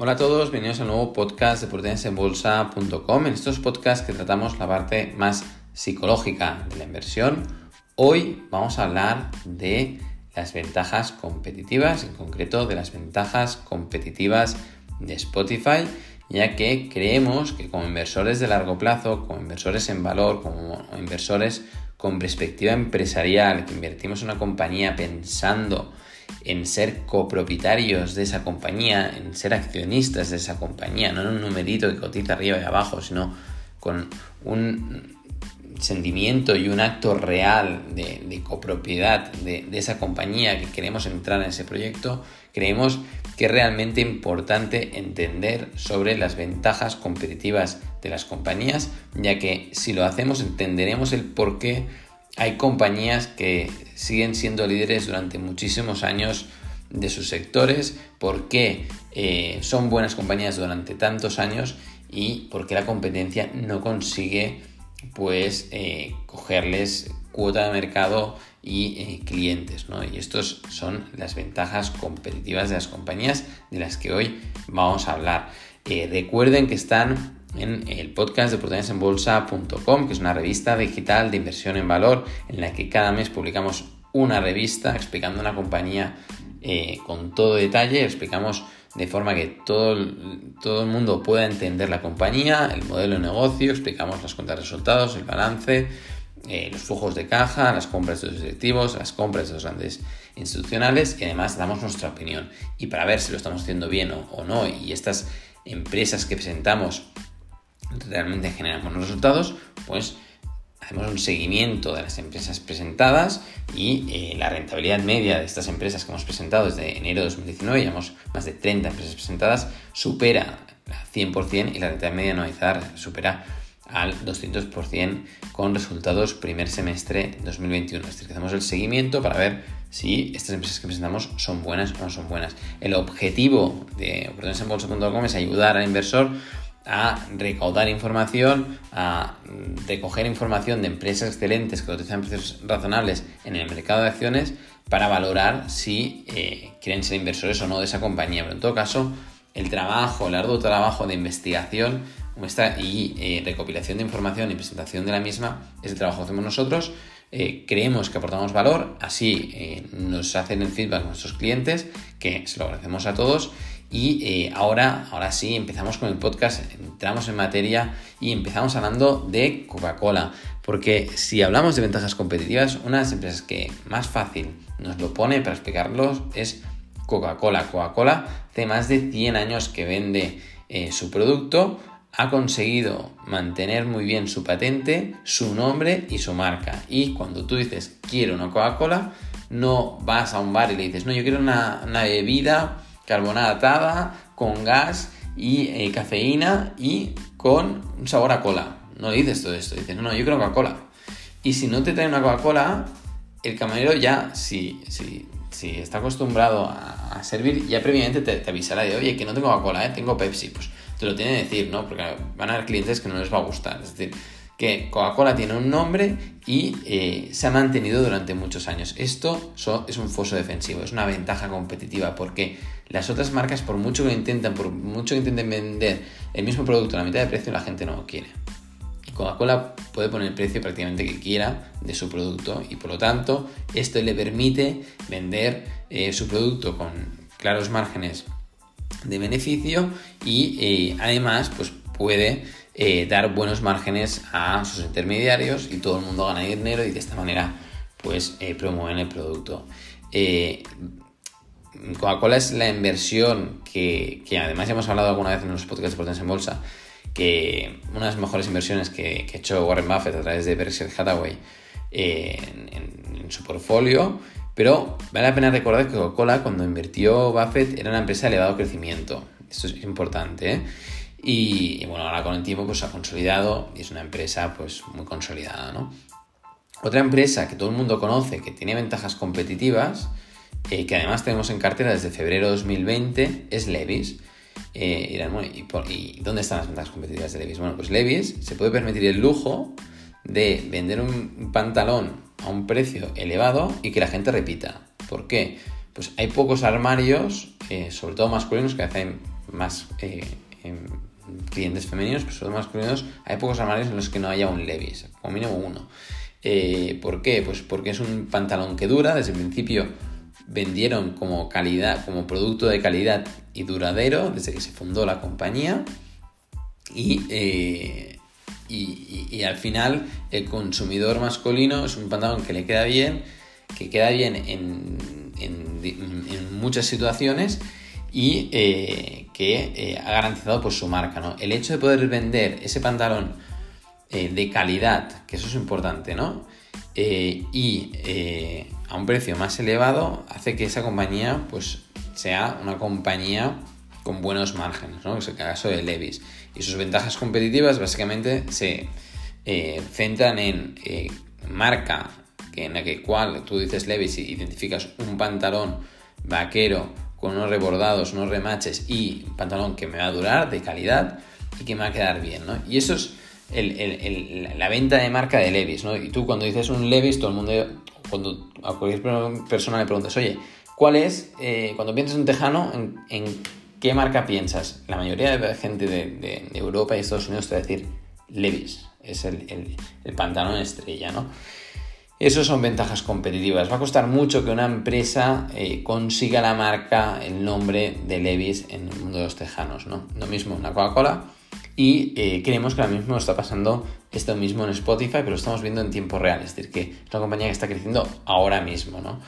Hola a todos, bienvenidos al nuevo podcast de proteinasenbolsa.com. En estos podcasts que tratamos la parte más psicológica de la inversión, hoy vamos a hablar de las ventajas competitivas, en concreto de las ventajas competitivas de Spotify, ya que creemos que como inversores de largo plazo, como inversores en valor, como inversores con perspectiva empresarial, que invertimos en una compañía pensando en ser copropietarios de esa compañía, en ser accionistas de esa compañía, no en un numerito que cotiza arriba y abajo, sino con un sentimiento y un acto real de, copropiedad de, de, esa compañía que queremos entrar en ese proyecto, creemos que es realmente importante entender sobre las ventajas competitivas de las compañías, ya que si lo hacemos entenderemos el por qué hay compañías que siguen siendo líderes durante muchísimos años de sus sectores, por qué eh, son buenas compañías durante tantos años y por qué la competencia no consigue pues eh, cogerles cuota de mercado y eh, clientes. Y estas son las ventajas competitivas de las compañías de las que hoy vamos a hablar. recuerden que están en el podcast de oportunidadesenbolsa.com, que es una revista digital de inversión en valor en la que cada mes publicamos una revista explicando una compañía eh, con todo detalle, explicamos de forma que todo todo el mundo pueda entender la compañía, el modelo de negocio, explicamos las cuentas de resultados, el balance, eh, los flujos de caja, las compras de los directivos, las compras de los grandes institucionales y además damos nuestra opinión. Y para ver si lo estamos haciendo bien o no y estas empresas que presentamos realmente generan buenos resultados, pues hacemos un seguimiento de las empresas presentadas y eh, la rentabilidad media de estas empresas que hemos presentado desde enero de 2019, llevamos más de 30 empresas presentadas, supera al 100% y la rentabilidad media anualizada supera al 200% con resultados primer semestre 2021. Es decir, que hacemos el seguimiento para ver si estas empresas que presentamos son buenas o no son buenas. El objetivo de oportunidadesenbolsa.com es ayudar al inversor a recaudar información, a recoger información de empresas excelentes que utilizan precios razonables en el mercado de acciones para valorar si eh, quieren ser inversores o no de esa compañía. Pero en todo caso, el trabajo, el arduo trabajo de investigación y eh, recopilación de información y presentación de la misma es el trabajo que hacemos nosotros. Eh, creemos que aportamos valor, así nos hacen el feedback nuestros clientes, que se lo agradecemos a todos y eh, ahora, ahora sí, empezamos con el podcast, entramos en materia y empezamos hablando de Coca-Cola. Porque si hablamos de ventajas competitivas, una de las empresas que más fácil nos lo pone para explicarlos es Coca-Cola. Coca-Cola hace más de 100 años que vende eh, su producto, ha conseguido mantener muy bien su patente, su nombre y su marca. Y cuando tú dices quiero una Coca-Cola, no vas a un bar y le dices, no, yo quiero una, una bebida carbonatada, con gas y eh, cafeína y con un sabor a cola. No dices todo esto, dices, no, no, yo quiero Coca-Cola. Y si no te trae una Coca-Cola, el camarero ya, si, si, si está acostumbrado a, servir, ya previamente te, avisará de, oye, que no tengo Coca-Cola, ¿eh? tengo Pepsi. Pues te lo tiene que decir, ¿no? Porque van a haber clientes que no les va a gustar. Es decir, que Coca-Cola tiene un nombre y eh, se ha mantenido durante muchos años. Esto es un foso defensivo, es una ventaja competitiva porque las otras marcas, por mucho que intentan, por mucho que intenten vender el mismo producto a la mitad de precio, la gente no lo quiere. Coca-Cola puede poner el precio prácticamente que quiera de su producto y por lo tanto esto le permite vender eh, su producto con claros márgenes de beneficio y eh, además pues puede eh, dar buenos márgenes a sus intermediarios y todo el mundo gana dinero y de esta manera pues eh, promueven el producto. Eh, Coca-Cola es la inversión que, además ya hemos hablado alguna vez en los podcasts de Potencia en Bolsa, que una de las mejores inversiones que, ha hecho Warren Buffett a través de Berkshire Hathaway en, su portfolio, pero vale la pena recordar que Coca-Cola cuando invirtió Buffett era una empresa de elevado crecimiento. Esto es importante. ¿eh? Y, bueno, ahora con el tiempo pues se ha consolidado y es una empresa pues muy consolidada, ¿no? Otra empresa que todo el mundo conoce, que tiene ventajas competitivas, eh, que además tenemos en cartera desde febrero de 2020, es Levis. Eh, ¿y, dónde están las ventajas competitivas de Levis? Bueno, pues Levis se puede permitir el lujo de vender un pantalón a un precio elevado y que la gente repita. ¿Por qué? Pues hay pocos armarios, eh, sobre todo masculinos, que hacen más clientes femeninos, pero sobre todo masculinos, hay pocos armarios en los que no haya un Levis, como mínimo uno. Eh, ¿Por qué? Pues porque es un pantalón que dura, desde el principio vendieron como calidad, como producto de calidad y duradero desde que se fundó la compañía y, eh, y, al final el consumidor masculino es un pantalón que le queda bien, que queda bien en, en, muchas situaciones y eh, que eh, ha garantizado pues, su marca. ¿no? El hecho de poder vender ese pantalón de calidad, que eso es importante, ¿no? y a un precio más elevado hace que esa compañía pues sea una compañía con buenos márgenes, ¿no? es el caso de Levis. Y sus ventajas competitivas básicamente se eh, centran en eh, marca, en la que cual tú dices Levis y identificas un pantalón vaquero con unos rebordados, unos remaches y un pantalón que me va a durar de calidad y que me va a quedar bien, ¿no? Y eso es la venta de marca de Levis, ¿no? Y tú cuando dices un Levis, todo el mundo cuando a cualquier persona le preguntas, oye, ¿cuál es, eh, cuando piensas en un tejano, en, qué marca piensas? La mayoría de gente de, Europa y Estados Unidos te va a decir Levis, es el, pantalón estrella, ¿no? Esas son ventajas competitivas. Va a costar mucho que una empresa eh, consiga la marca, el nombre de Levis en el mundo de los tejanos, ¿no? Lo mismo una Coca-Cola y eh, creemos que ahora mismo está pasando esto mismo en Spotify, pero lo estamos viendo en tiempo real, es decir, que es una compañía que está creciendo ahora mismo, ¿no?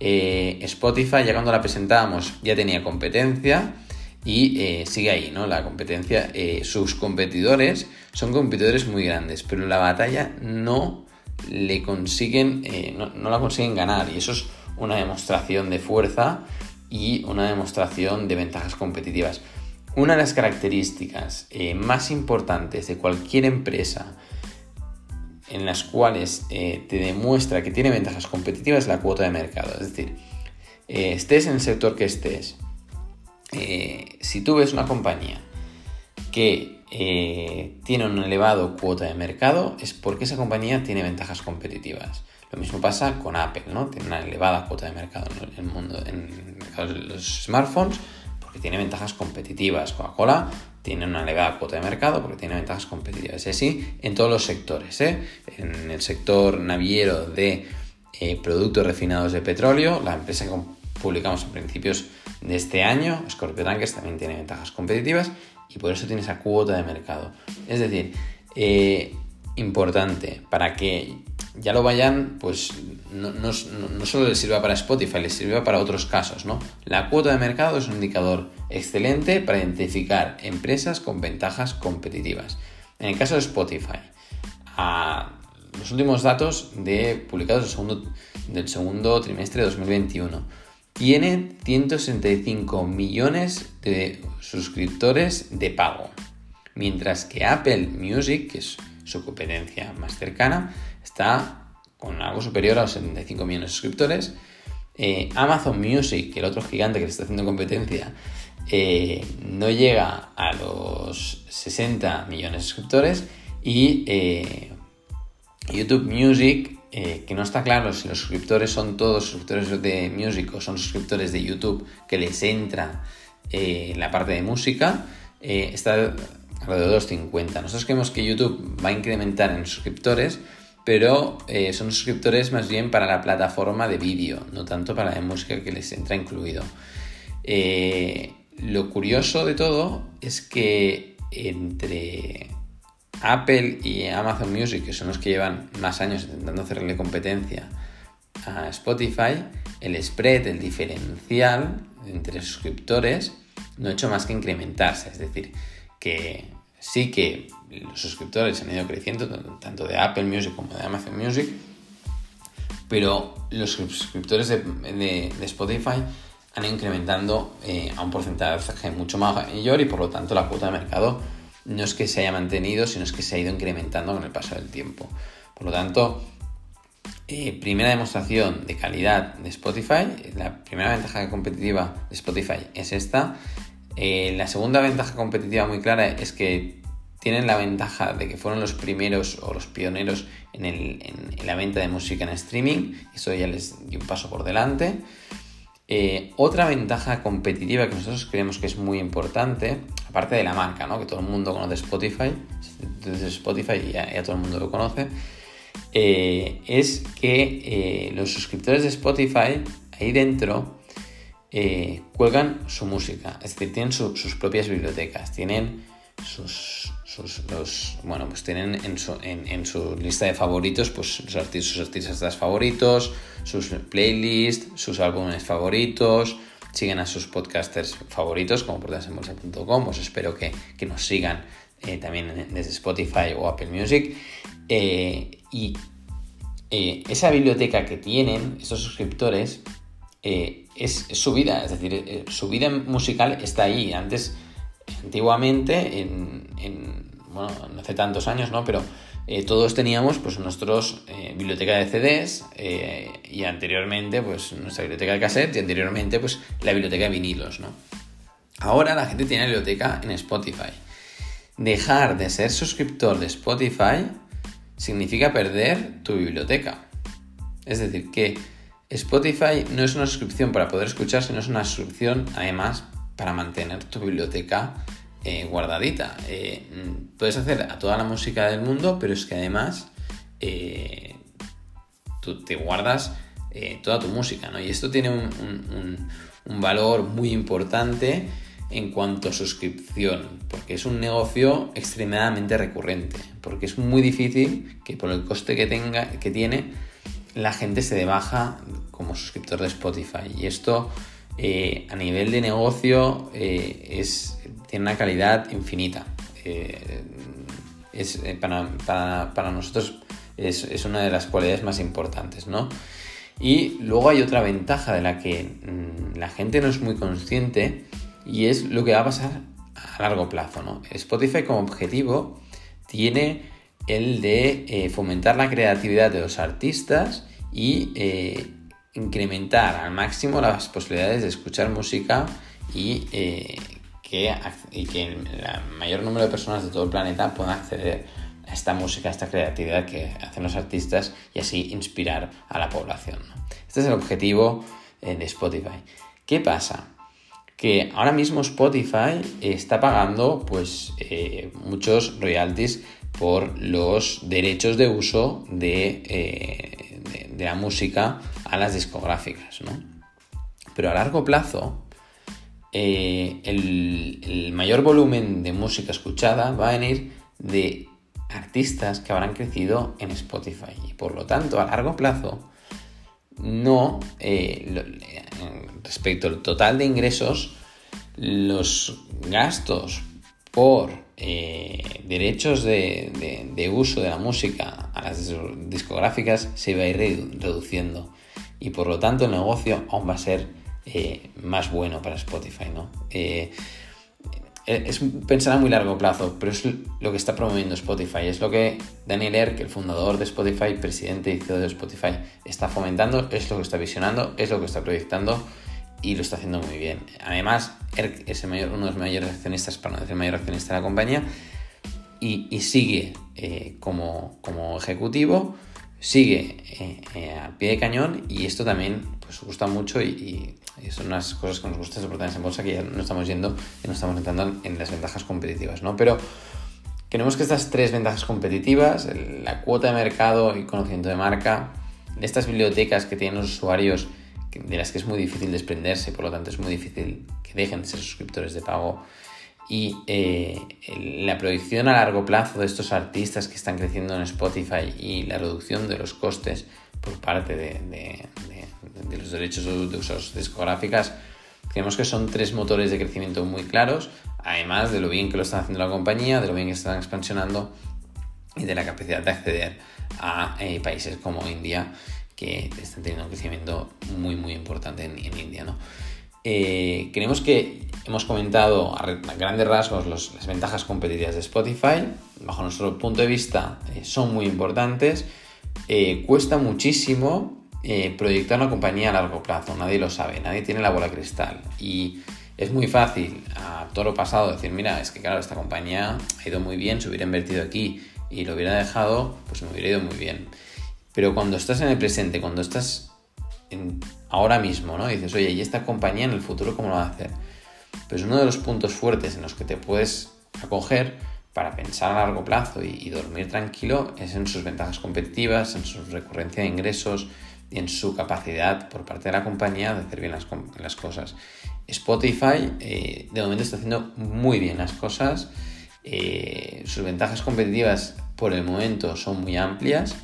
Eh, Spotify, ya cuando la presentábamos, ya tenía competencia y sigue ahí, ¿no? La competencia, sus competidores son competidores muy grandes, pero la batalla no le consiguen, no la consiguen ganar y eso es una demostración de fuerza y una demostración de ventajas competitivas. Una de las características eh, más importantes de cualquier empresa en las cuales eh, te demuestra que tiene ventajas competitivas es la cuota de mercado. Es decir, eh, estés en el sector que estés, si tú ves una compañía que tiene una elevado cuota de mercado, es porque esa compañía tiene ventajas competitivas. Lo mismo pasa con Apple, ¿no? Tiene una elevada cuota de mercado en el mundo, en los smartphones porque tiene ventajas competitivas. Coca-Cola tiene una elevada cuota de mercado porque tiene ventajas competitivas. Es así en todos los sectores. ¿eh? En el sector naviero de eh, productos refinados de petróleo, la empresa que publicamos a principios de este año, Scorpio Tankers, también tiene ventajas competitivas y por eso tiene esa cuota de mercado. Es decir, eh, importante para que ya lo vayan, pues no, solo les sirva para Spotify, les sirva para otros casos. La cuota de mercado es un indicador excelente para identificar empresas con ventajas competitivas. En el caso de Spotify, los últimos datos de, publicados del segundo, del segundo trimestre de 2021, tiene 165 millones de suscriptores de pago, mientras que Apple Music, que es su competencia más cercana, está con algo superior a los 75 millones de suscriptores. Eh, Amazon Music, el otro gigante que le está haciendo competencia, eh, no llega a los 60 millones de suscriptores. Y eh, YouTube Music, que no está claro si los suscriptores son todos suscriptores de Music o son suscriptores de YouTube que les entra la parte de música, está alrededor de los 50. Nosotros creemos que YouTube va a incrementar en suscriptores pero eh, son suscriptores más bien para la plataforma de vídeo, no tanto para la música que les entra incluido. Eh, lo curioso de todo es que entre Apple y Amazon Music, que son los que llevan más años intentando hacerle competencia a Spotify, el spread, el diferencial entre suscriptores, no ha hecho más que incrementarse. Es decir, que sí que los suscriptores han ido creciendo, tanto de Apple Music como de Amazon Music, pero los suscriptores de, Spotify han ido incrementando eh, a un porcentaje mucho mayor y por lo tanto la cuota de mercado no es que se haya mantenido, sino es que se ha ido incrementando con el paso del tiempo. Por lo tanto, eh, primera demostración de calidad de Spotify, la primera ventaja competitiva de Spotify es esta. Eh, la segunda ventaja competitiva muy clara es que tienen la ventaja de que fueron los primeros o los pioneros en, la venta de música en streaming, eso ya les dio un paso por delante. Eh, otra ventaja competitiva que nosotros creemos que es muy importante, aparte de la marca, ¿no? que todo el mundo conoce Spotify, desde Spotify y ya, todo el mundo lo conoce, eh, es que los suscriptores de Spotify ahí dentro cuelgan su música, es decir, tienen sus propias bibliotecas, tienen sus, los, bueno, pues tienen en su, lista de favoritos pues sus artistas favoritos, sus playlists, sus álbumes favoritos, siguen a sus podcasters favoritos como portasenbolsa.com, os espero que, nos sigan eh, también desde Spotify o Apple Music eh, y eh, esa biblioteca que tienen estos suscriptores es, su vida, es decir, su vida musical está ahí. Antes antiguamente, en, bueno, no hace tantos años, ¿no? Pero eh, todos teníamos pues nuestros eh, biblioteca de CDs eh, y anteriormente pues nuestra biblioteca de cassette y anteriormente pues la biblioteca de vinilos, ¿no? Ahora la gente tiene biblioteca en Spotify. Dejar de ser suscriptor de Spotify significa perder tu biblioteca. Es decir, que Spotify no es una suscripción para poder escuchar, sino es una suscripción además para mantener tu biblioteca eh, guardadita. Eh, puedes hacer a toda la música del mundo, pero es que además eh, tú te guardas toda tu música, ¿no? Y esto tiene un, valor muy importante en cuanto a suscripción, porque es un negocio extremadamente recurrente, porque es muy difícil que por el coste que tenga, que tiene, la gente se debaja como suscriptor de Spotify. Y esto a nivel de negocio es, tiene una calidad infinita. Eh, es, para, nosotros es, una de las cualidades más importantes, ¿no? Y luego hay otra ventaja de la que mm, la gente no es muy consciente y es lo que va a pasar a largo plazo, ¿no? Spotify como objetivo tiene el de fomentar la creatividad de los artistas y incrementar al máximo las posibilidades de escuchar música y, eh, que, que el mayor número de personas de todo el planeta puedan acceder a esta música, a esta creatividad que hacen los artistas y así inspirar a la población. Este es el objetivo eh, de Spotify. ¿Qué pasa? Que ahora mismo Spotify está pagando pues eh, muchos royalties por los derechos de uso de de la música a las discográficas, ¿no? Pero a largo plazo, eh, el, mayor volumen de música escuchada va a venir de artistas que habrán crecido en Spotify. Y por lo tanto, a largo plazo, no, eh, respecto al total de ingresos, los gastos por eh, derechos de, uso de la música a las discográficas se va a ir reduciendo y por lo tanto el negocio aún va a ser eh, más bueno para Spotify. ¿no? Eh, es pensar a muy largo plazo, pero es lo que está promoviendo Spotify. Es lo que Daniel Erk, el fundador de Spotify, presidente y CEO de Spotify, está fomentando, es lo que está visionando, es lo que está proyectando y lo está haciendo muy bien. Además, ERC es uno de los mayores accionistas, para no decir el mayor accionista de la compañía, y, sigue eh, como, ejecutivo, sigue eh, eh, al pie de cañón y esto también pues gusta mucho y, son unas cosas que nos gusta soportar en bolsa que ya no estamos yendo y no estamos entrando en las ventajas competitivas, ¿no? Pero queremos que estas tres ventajas competitivas, la cuota de mercado y conocimiento de marca, estas bibliotecas que tienen los usuarios de las que es muy difícil desprenderse, por lo tanto es muy difícil que dejen de ser suscriptores de pago. Y eh, la proyección a largo plazo de estos artistas que están creciendo en Spotify y la reducción de los costes por parte de, los derechos de usos discográficas, creemos que son tres motores de crecimiento muy claros, además de lo bien que lo están haciendo la compañía, de lo bien que están expansionando y de la capacidad de acceder a eh, países como India que están teniendo un crecimiento muy muy importante en, India. ¿no? Eh, creemos que hemos comentado a, grandes rasgos las ventajas competitivas de Spotify. Bajo nuestro punto de vista eh, son muy importantes. Eh, cuesta muchísimo proyectar una compañía a largo plazo, nadie lo sabe, nadie tiene la bola cristal. Y es muy fácil a todo lo pasado decir, mira, es que claro, esta compañía ha ido muy bien, se hubiera invertido aquí y lo hubiera dejado, pues me hubiera ido muy bien. Pero cuando estás en el presente, cuando estás en ahora mismo, ¿no? Y dices, oye, ¿y esta compañía en el futuro cómo lo va a hacer? Pues uno de los puntos fuertes en los que te puedes acoger para pensar a largo plazo y, dormir tranquilo es en sus ventajas competitivas, en su recurrencia de ingresos y en su capacidad por parte de la compañía de hacer bien las, cosas. Spotify eh, de momento está haciendo muy bien las cosas, eh, sus ventajas competitivas por el momento son muy amplias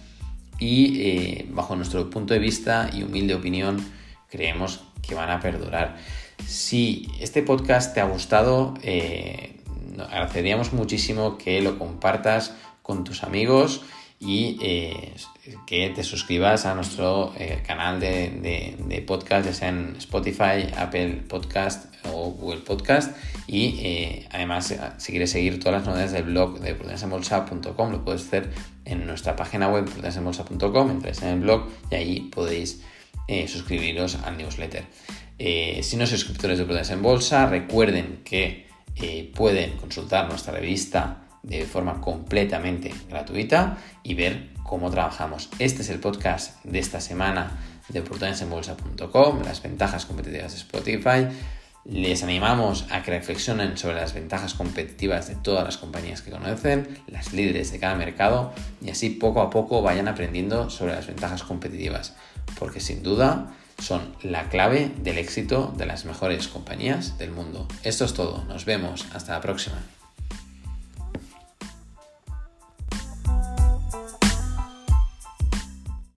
y eh, bajo nuestro punto de vista y humilde opinión creemos que van a perdurar. Si este podcast te ha gustado, eh, agradeceríamos muchísimo que lo compartas con tus amigos y eh, que te suscribas a nuestro eh, canal de, podcast, ya sea en Spotify, Apple Podcast o Google Podcast. Y además, si quieres seguir todas las novedades del blog de prudenciabolsa.com, lo puedes hacer en nuestra página web prudenciabolsa.com, entréis en el blog y ahí podéis suscribiros al newsletter. Eh, si no sois suscriptores de Prudencia en Bolsa, recuerden que eh, pueden consultar nuestra revista de forma completamente gratuita y ver cómo trabajamos. Este es el podcast de esta semana de prudenciaenbolsa.com, las ventajas competitivas de Spotify. Les animamos a que reflexionen sobre las ventajas competitivas de todas las compañías que conocen, las líderes de cada mercado y así poco a poco vayan aprendiendo sobre las ventajas competitivas, porque sin duda son la clave del éxito de las mejores compañías del mundo. Esto es todo, nos vemos, hasta la próxima.